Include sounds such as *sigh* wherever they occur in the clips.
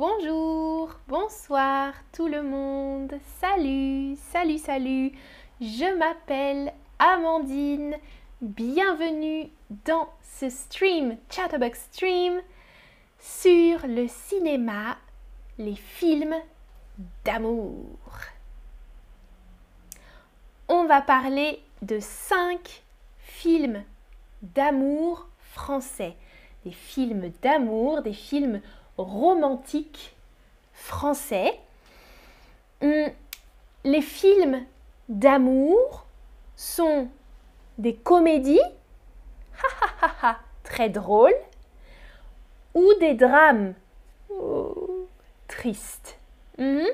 Bonjour, bonsoir tout le monde. Salut, salut, salut. Je m'appelle Amandine. Bienvenue dans ce stream, Chatterbox Stream, sur le cinéma, les films d'amour. On va parler de cinq films d'amour français. Des films d'amour, des films romantiques français. Hum, les films d'amour sont des comédies, très drôles, ou des drames, oh, tristes. Hum,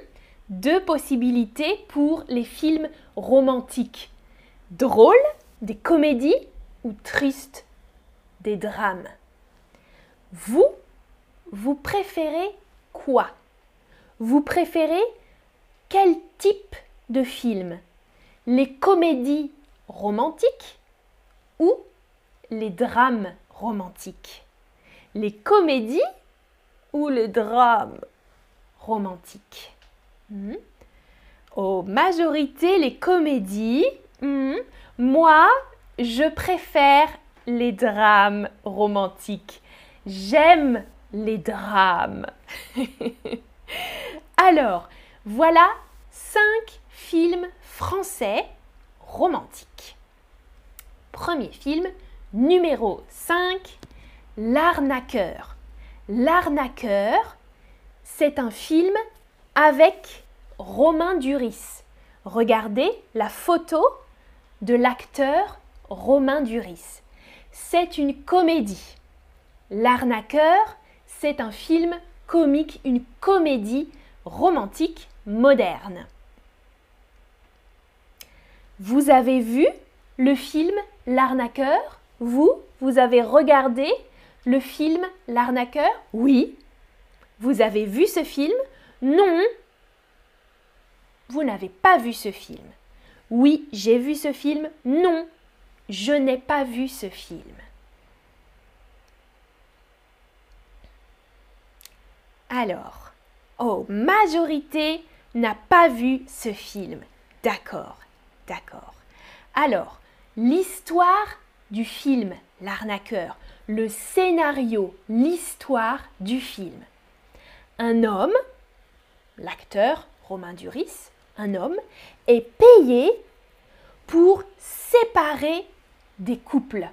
deux possibilités pour les films romantiques. Drôles, des comédies, ou tristes, des drames. Vous, vous préférez quoi? Vous préférez quel type de film? Les comédies romantiques ou les drames romantiques? Les comédies ou le drame romantique? Hmm? Aux majorité les comédies. Hmm? Moi, je préfère les drames romantiques. J'aime les drames. *laughs* Alors, voilà cinq films français romantiques. Premier film, numéro 5, L'arnaqueur. L'arnaqueur, c'est un film avec Romain Duris. Regardez la photo de l'acteur Romain Duris. C'est une comédie. L'arnaqueur, c'est un film comique, une comédie romantique moderne. Vous avez vu le film L'arnaqueur? Vous, vous avez regardé le film L'arnaqueur? Oui. Vous avez vu ce film? Non. Vous n'avez pas vu ce film. Oui, j'ai vu ce film. Non, je n'ai pas vu ce film. Alors, oh, majorité n'a pas vu ce film. D'accord, d'accord. Alors, l'histoire du film L'arnaqueur, le scénario, l'histoire du film. Un homme, l'acteur Romain Duris, un homme, est payé pour séparer des couples.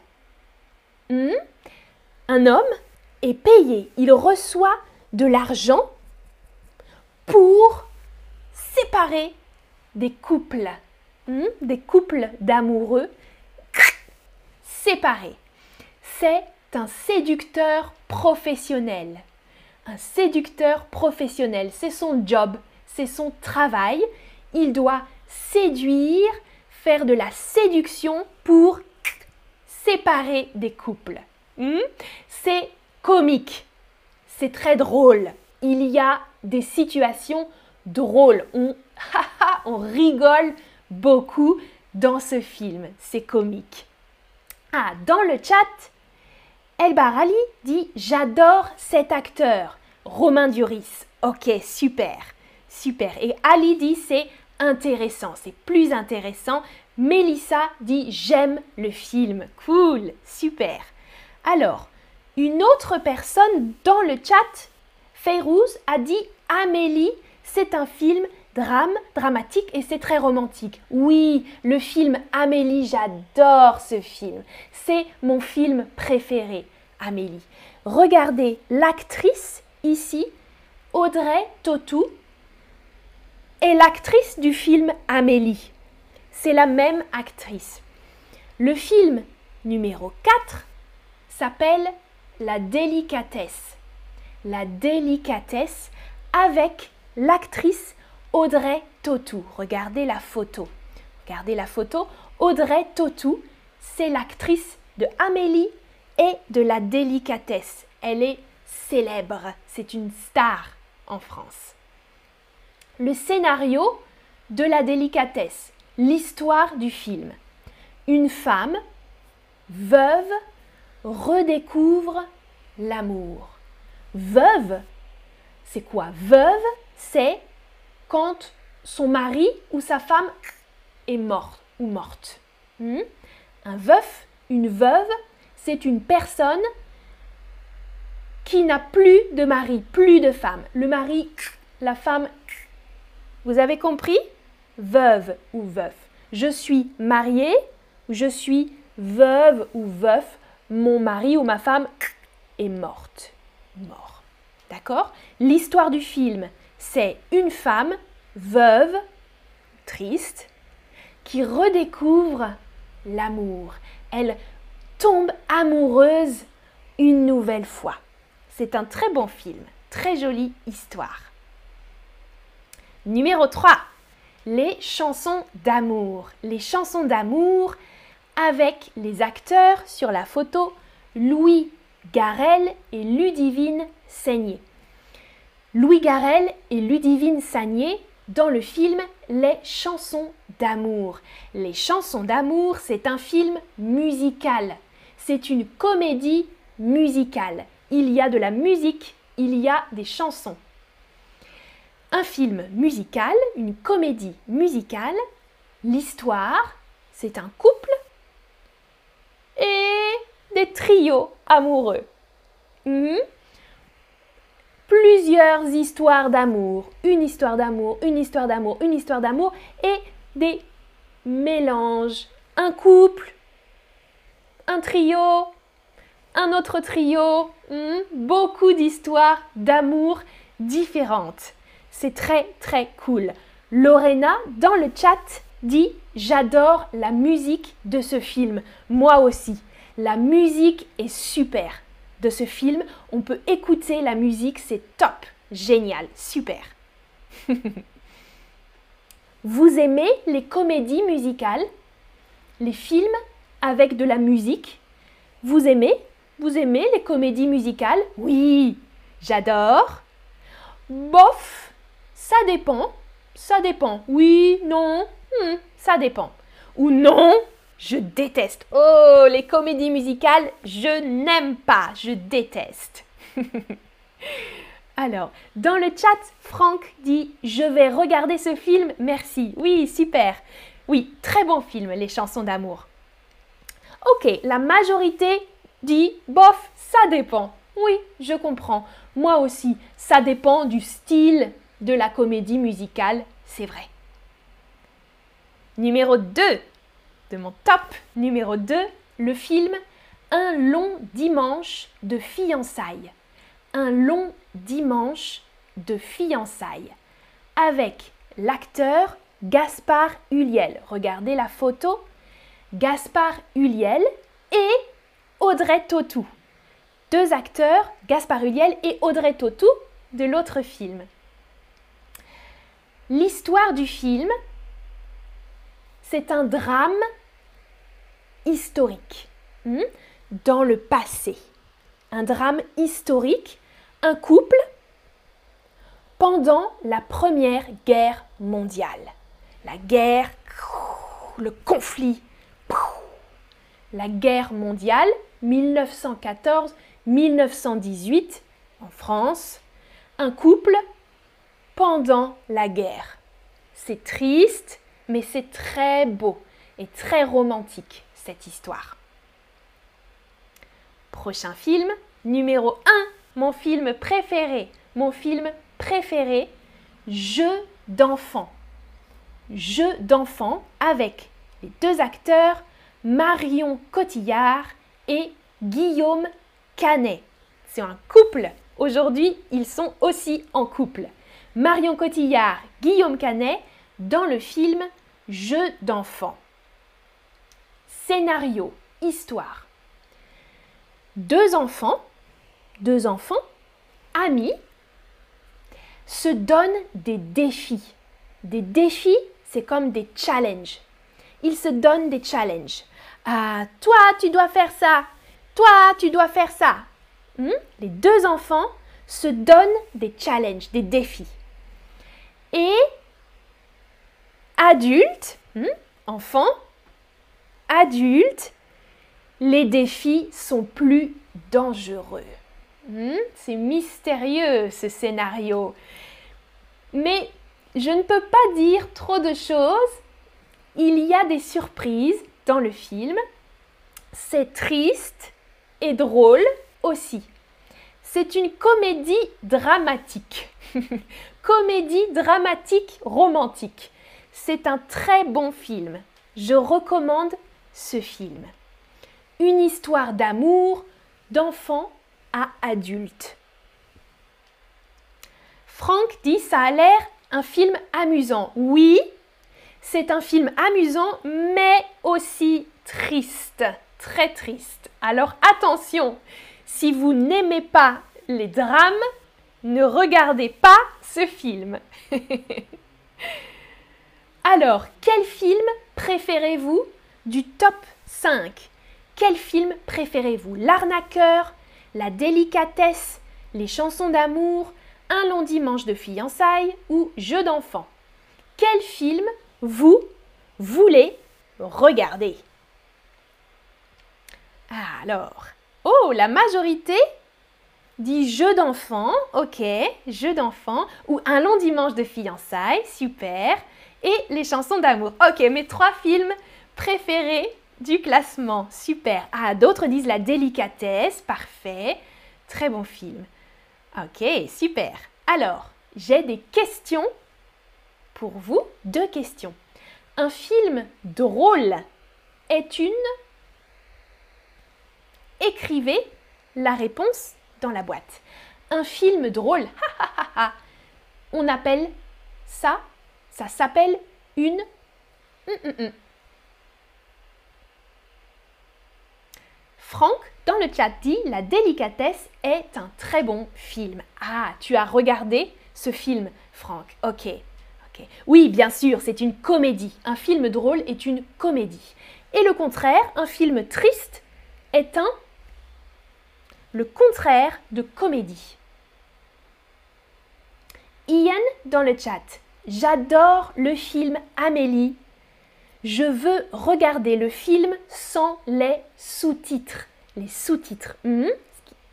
Hmm? Un homme est payé, il reçoit de l'argent pour séparer des couples, hmm? des couples d'amoureux séparés. C'est un séducteur professionnel. Un séducteur professionnel, c'est son job, c'est son travail. Il doit séduire, faire de la séduction pour séparer des couples. Hmm? C'est comique, c'est très drôle. Il y a des situations drôles. *laughs* On, rigole beaucoup dans ce film. C'est comique. Ah, dans le chat, Elbar Ali dit J'adore cet acteur, Romain Duris. Ok, super, super. Et Ali dit C'est intéressant, c'est plus intéressant. Mélissa dit J'aime le film. Cool, super. Alors, une autre personne dans le chat, Feyrouz, a dit Amélie, c'est un film drame, dramatique et c'est très romantique. Oui, le film Amélie, j'adore ce film. C'est mon film préféré, Amélie. Regardez l'actrice ici, Audrey Tautou, est l'actrice du film Amélie. C'est la même actrice. Le film numéro 4 s'appelle La délicatesse. La délicatesse avec l'actrice Audrey Tautou. Regardez la photo. Regardez la photo. Audrey Tautou, c'est l'actrice de Amélie et de la délicatesse. Elle est célèbre. C'est une star en France. Le scénario de la délicatesse. L'histoire du film. Une femme, veuve, redécouvre l'amour. Veuve, c'est quoi? Veuve, c'est quand son mari ou sa femme est mort ou morte. Hmm? Un veuf, une veuve, c'est une personne qui n'a plus de mari, plus de femme. Le mari, la femme. Vous avez compris? Veuve ou veuf. Je suis mariée je suis veuve ou veuf. Mon mari ou ma femme est morte. Mort. D'accord? L'histoire du film, c'est une femme veuve, triste, qui redécouvre l'amour. Elle tombe amoureuse une nouvelle fois. C'est un très bon film, très jolie histoire. Numéro 3. Les chansons d'amour. Les chansons d'amour avec les acteurs sur la photo Louis Garel et Ludivine Saigné. Louis Garel et Ludivine Sagné dans le film Les chansons d'amour. Les chansons d'amour, c'est un film musical. C'est une comédie musicale. Il y a de la musique, il y a des chansons. Un film musical, une comédie musicale, l'histoire, c'est un couple et des trios amoureux. Mhm plusieurs histoires d'amour, une histoire d'amour, une histoire d'amour, une histoire d'amour et des mélanges. Un couple, un trio, un autre trio, hmm, beaucoup d'histoires d'amour différentes. C'est très très cool. Lorena, dans le chat, dit J'adore la musique de ce film. Moi aussi. La musique est super de ce film. On peut écouter la musique, c'est top, génial, super. *laughs* Vous aimez les comédies musicales? Les films avec de la musique? Vous aimez? Vous aimez les comédies musicales? Oui, j'adore. Bof, ça dépend. Ça dépend. Oui, non, hmm, ça dépend. Ou non, je déteste. Oh, les comédies musicales, je n'aime pas, je déteste. *laughs* Alors, dans le chat, Franck dit Je vais regarder ce film, merci. Oui, super. Oui, très bon film, les chansons d'amour. Ok, la majorité dit Bof, ça dépend. Oui, je comprends. Moi aussi, ça dépend du style de la comédie musicale, c'est vrai. Numéro 2 de mon top numéro 2, le film Un long dimanche de fiançailles. Un long dimanche de fiançailles avec l'acteur Gaspard Huliel. Regardez la photo. Gaspard Huliel et Audrey Tautou. Deux acteurs, Gaspard Huliel et Audrey Tautou, de l'autre film. L'histoire du film, c'est un drame historique, hmm, dans le passé. Un drame historique, un couple pendant la Première Guerre mondiale. La guerre, le conflit, la guerre mondiale 1914-1918 en France. Un couple pendant la guerre. C'est triste, mais c'est très beau et très romantique cette histoire. Prochain film, numéro 1, mon film préféré. Mon film préféré, Jeu d'enfant. Jeu d'enfant avec les deux acteurs Marion Cotillard et Guillaume Canet. C'est un couple. Aujourd'hui, ils sont aussi en couple. Marion Cotillard, Guillaume Canet dans le film Jeu d'enfant. Scénario, histoire. Deux enfants, deux enfants, amis, se donnent des défis. Des défis, c'est comme des challenges. Ils se donnent des challenges. Ah, toi, tu dois faire ça. Toi, tu dois faire ça. Hmm? Les deux enfants se donnent des challenges, des défis. Et adultes, hmm? enfants, adultes, les défis sont plus dangereux. Hmm, c'est mystérieux ce scénario. Mais je ne peux pas dire trop de choses. Il y a des surprises dans le film. C'est triste et drôle aussi. C'est une comédie dramatique. *laughs* comédie dramatique romantique. C'est un très bon film. Je recommande ce film. Une histoire d'amour d'enfant à adulte. Franck dit ça a l'air un film amusant. Oui, c'est un film amusant, mais aussi triste, très triste. Alors attention, si vous n'aimez pas les drames, ne regardez pas ce film. *laughs* Alors, quel film préférez-vous du top 5 Quel film préférez-vous? L'arnaqueur, la délicatesse, les chansons d'amour, un long dimanche de fiançailles ou jeu d'enfant? Quel film vous voulez regarder? Alors, oh, la majorité dit jeu d'enfant, ok, jeu d'enfant, ou un long dimanche de fiançailles, super, et les chansons d'amour. Ok, mes trois films préférés du classement, super. Ah, d'autres disent la délicatesse, parfait, très bon film. Ok, super. Alors, j'ai des questions pour vous, deux questions. Un film drôle est une... Écrivez la réponse la boîte. Un film drôle, on appelle ça, ça s'appelle une... Hum, hum, hum. Franck, dans le chat, dit La délicatesse est un très bon film. Ah, tu as regardé ce film, Franck. Ok. ok. Oui, bien sûr, c'est une comédie. Un film drôle est une comédie. Et le contraire, un film triste est un le contraire de comédie. Ian dans le chat. J'adore le film Amélie. Je veux regarder le film sans les sous-titres. Les sous-titres, hmm,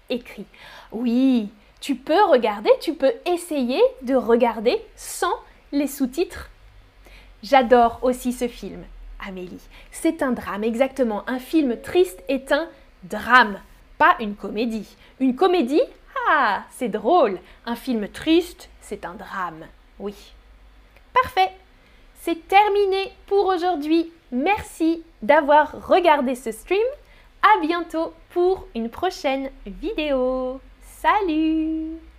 écrit. Oui, tu peux regarder, tu peux essayer de regarder sans les sous-titres. J'adore aussi ce film, Amélie. C'est un drame, exactement. Un film triste est un drame pas une comédie. Une comédie, ah, c'est drôle. Un film triste, c'est un drame. Oui. Parfait. C'est terminé pour aujourd'hui. Merci d'avoir regardé ce stream. À bientôt pour une prochaine vidéo. Salut